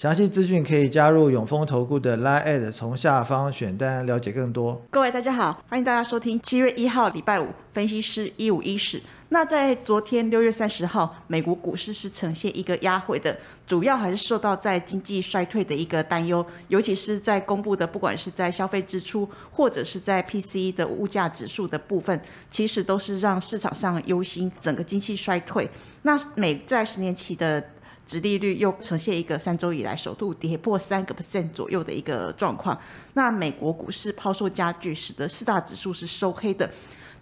详细资讯可以加入永丰投顾的 Line，从下方选单了解更多。各位大家好，欢迎大家收听七月一号礼拜五分析师一五一十。那在昨天六月三十号，美国股市是呈现一个压回的，主要还是受到在经济衰退的一个担忧，尤其是在公布的，不管是在消费支出或者是在 PCE 的物价指数的部分，其实都是让市场上忧心整个经济衰退。那美债十年期的。殖利率又呈现一个三周以来首度跌破三个 percent 左右的一个状况。那美国股市抛售加剧，使得四大指数是收黑的。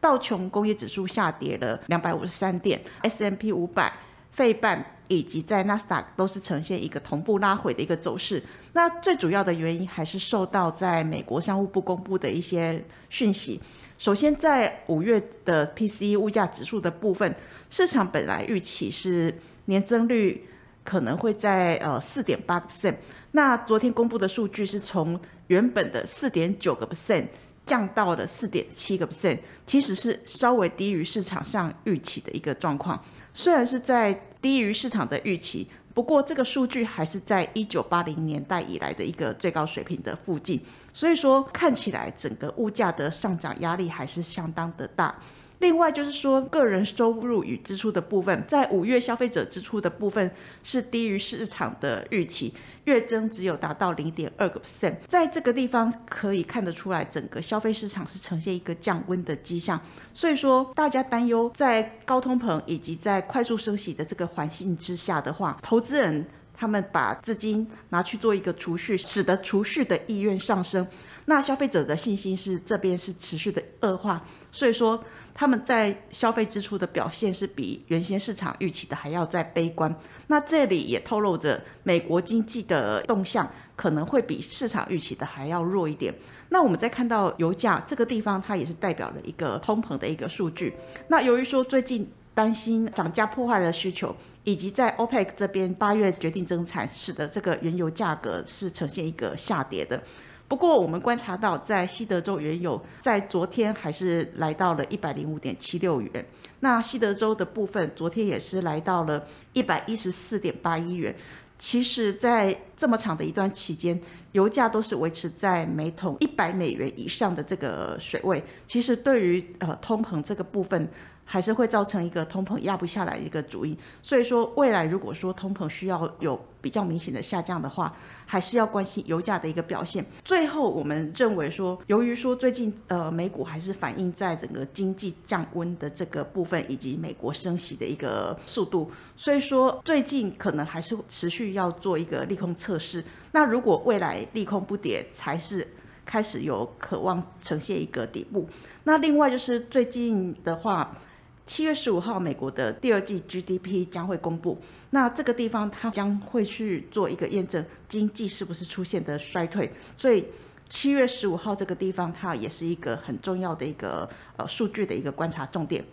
道琼工业指数下跌了两百五十三点，S M P 五百、费半以及在纳斯达克都是呈现一个同步拉回的一个走势。那最主要的原因还是受到在美国商务部公布的一些讯息。首先，在五月的 P C 物价指数的部分，市场本来预期是年增率。可能会在呃四点八 percent，那昨天公布的数据是从原本的四点九个 percent 降到了四点七个 percent，其实是稍微低于市场上预期的一个状况。虽然是在低于市场的预期，不过这个数据还是在一九八零年代以来的一个最高水平的附近，所以说看起来整个物价的上涨压力还是相当的大。另外就是说，个人收入与支出的部分，在五月消费者支出的部分是低于市场的预期，月增只有达到零点二个 percent，在这个地方可以看得出来，整个消费市场是呈现一个降温的迹象。所以说，大家担忧在高通膨以及在快速升息的这个环境之下的话，投资人他们把资金拿去做一个储蓄，使得储蓄的意愿上升。那消费者的信心是这边是持续的恶化，所以说他们在消费支出的表现是比原先市场预期的还要再悲观。那这里也透露着美国经济的动向可能会比市场预期的还要弱一点。那我们再看到油价这个地方，它也是代表了一个通膨的一个数据。那由于说最近担心涨价破坏了需求，以及在 OPEC 这边八月决定增产，使得这个原油价格是呈现一个下跌的。不过，我们观察到，在西德州原油在昨天还是来到了一百零五点七六元。那西德州的部分，昨天也是来到了一百一十四点八一元。其实，在这么长的一段期间，油价都是维持在每桶一百美元以上的这个水位。其实，对于呃通膨这个部分。还是会造成一个通膨压不下来的一个主因，所以说未来如果说通膨需要有比较明显的下降的话，还是要关心油价的一个表现。最后，我们认为说，由于说最近呃美股还是反映在整个经济降温的这个部分，以及美国升息的一个速度，所以说最近可能还是持续要做一个利空测试。那如果未来利空不跌，才是开始有渴望呈现一个底部。那另外就是最近的话。七月十五号，美国的第二季 GDP 将会公布。那这个地方，它将会去做一个验证，经济是不是出现的衰退。所以七月十五号这个地方，它也是一个很重要的一个呃数据的一个观察重点。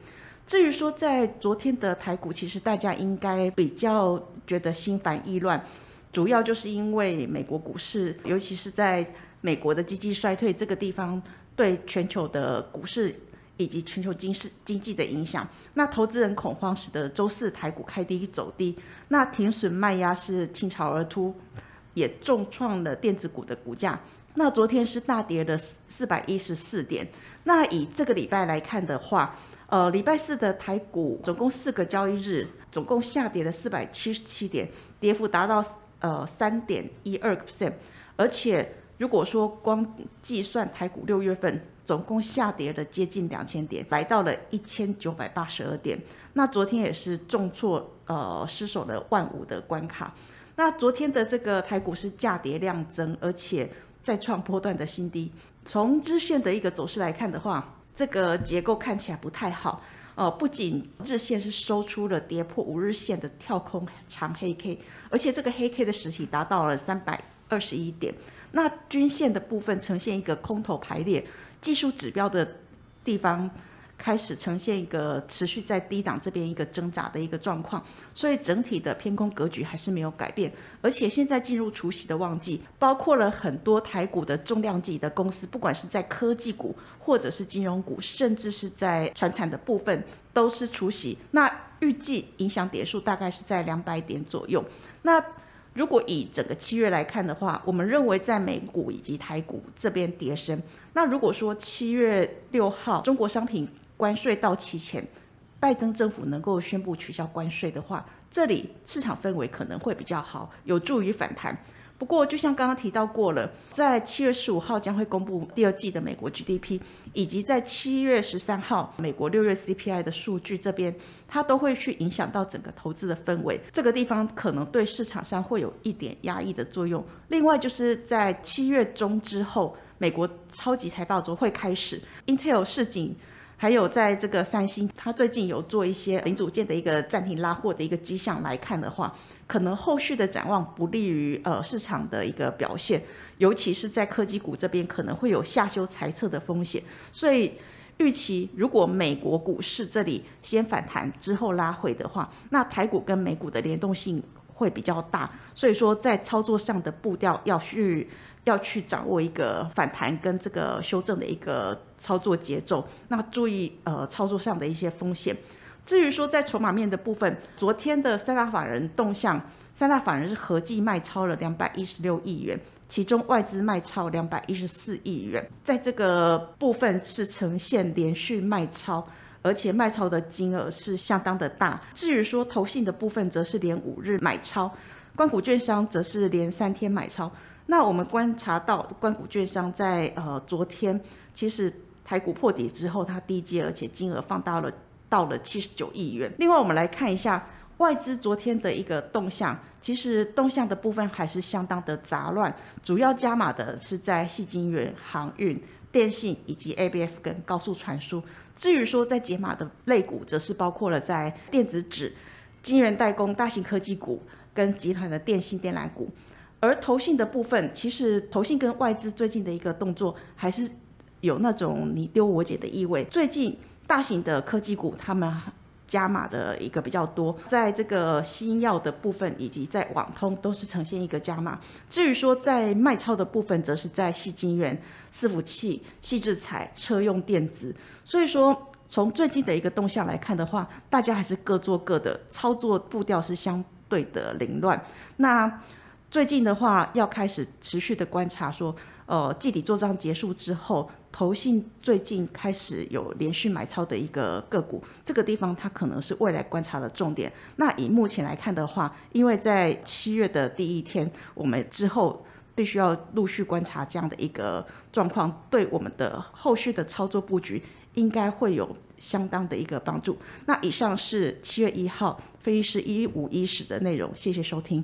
至于说在昨天的台股，其实大家应该比较觉得心烦意乱，主要就是因为美国股市，尤其是在美国的经济衰退这个地方，对全球的股市。以及全球经市经济的影响，那投资人恐慌使得周四台股开低走低，那停损卖压是倾巢而出，也重创了电子股的股价。那昨天是大跌了四百一十四点。那以这个礼拜来看的话，呃，礼拜四的台股总共四个交易日，总共下跌了四百七十七点，跌幅达到呃三点一二个 percent，而且如果说光计算台股六月份。总共下跌了接近两千点，来到了一千九百八十二点。那昨天也是重挫，呃，失守了万五的关卡。那昨天的这个台股是价跌量增，而且再创波段的新低。从日线的一个走势来看的话，这个结构看起来不太好。呃，不仅日线是收出了跌破五日线的跳空长黑 K，而且这个黑 K 的实体达到了三百二十一点。那均线的部分呈现一个空头排列。技术指标的地方开始呈现一个持续在低档这边一个挣扎的一个状况，所以整体的偏空格局还是没有改变。而且现在进入除夕的旺季，包括了很多台股的重量级的公司，不管是在科技股或者是金融股，甚至是在船产的部分，都是除夕。那预计影响点数大概是在两百点左右。那如果以整个七月来看的话，我们认为在美股以及台股这边跌升。那如果说七月六号中国商品关税到期前，拜登政府能够宣布取消关税的话，这里市场氛围可能会比较好，有助于反弹。不过，就像刚刚提到过了，在七月十五号将会公布第二季的美国 GDP，以及在七月十三号美国六月 CPI 的数据这边，它都会去影响到整个投资的氛围。这个地方可能对市场上会有一点压抑的作用。另外，就是在七月中之后，美国超级财报周会开始，Intel 市井。还有在这个三星，它最近有做一些零组件的一个暂停拉货的一个迹象来看的话，可能后续的展望不利于呃市场的一个表现，尤其是在科技股这边可能会有下修猜测的风险，所以预期如果美国股市这里先反弹之后拉回的话，那台股跟美股的联动性会比较大，所以说在操作上的步调要去。要去掌握一个反弹跟这个修正的一个操作节奏，那注意呃操作上的一些风险。至于说在筹码面的部分，昨天的三大法人动向，三大法人是合计卖超了两百一十六亿元，其中外资卖超两百一十四亿元，在这个部分是呈现连续卖超，而且卖超的金额是相当的大。至于说投信的部分，则是连五日买超，关谷券商则是连三天买超。那我们观察到，关谷券商在呃昨天，其实台股破底之后，它低阶，而且金额放大了到了七十九亿元。另外，我们来看一下外资昨天的一个动向，其实动向的部分还是相当的杂乱，主要加码的是在细晶元、航运、电信以及 ABF 跟高速传输。至于说在解码的类股，则是包括了在电子纸、晶圆代工、大型科技股跟集团的电信电缆股。而投信的部分，其实投信跟外资最近的一个动作，还是有那种你丢我捡的意味。最近大型的科技股，他们加码的一个比较多，在这个新药的部分，以及在网通都是呈现一个加码。至于说在卖超的部分，则是在细晶圆、伺服器、细制材、车用电子。所以说，从最近的一个动向来看的话，大家还是各做各的，操作步调是相对的凌乱。那。最近的话，要开始持续的观察，说，呃，季底做账结束之后，投信最近开始有连续买超的一个个股，这个地方它可能是未来观察的重点。那以目前来看的话，因为在七月的第一天，我们之后必须要陆续观察这样的一个状况，对我们的后续的操作布局应该会有相当的一个帮助。那以上是七月一号分析师一五一十的内容，谢谢收听。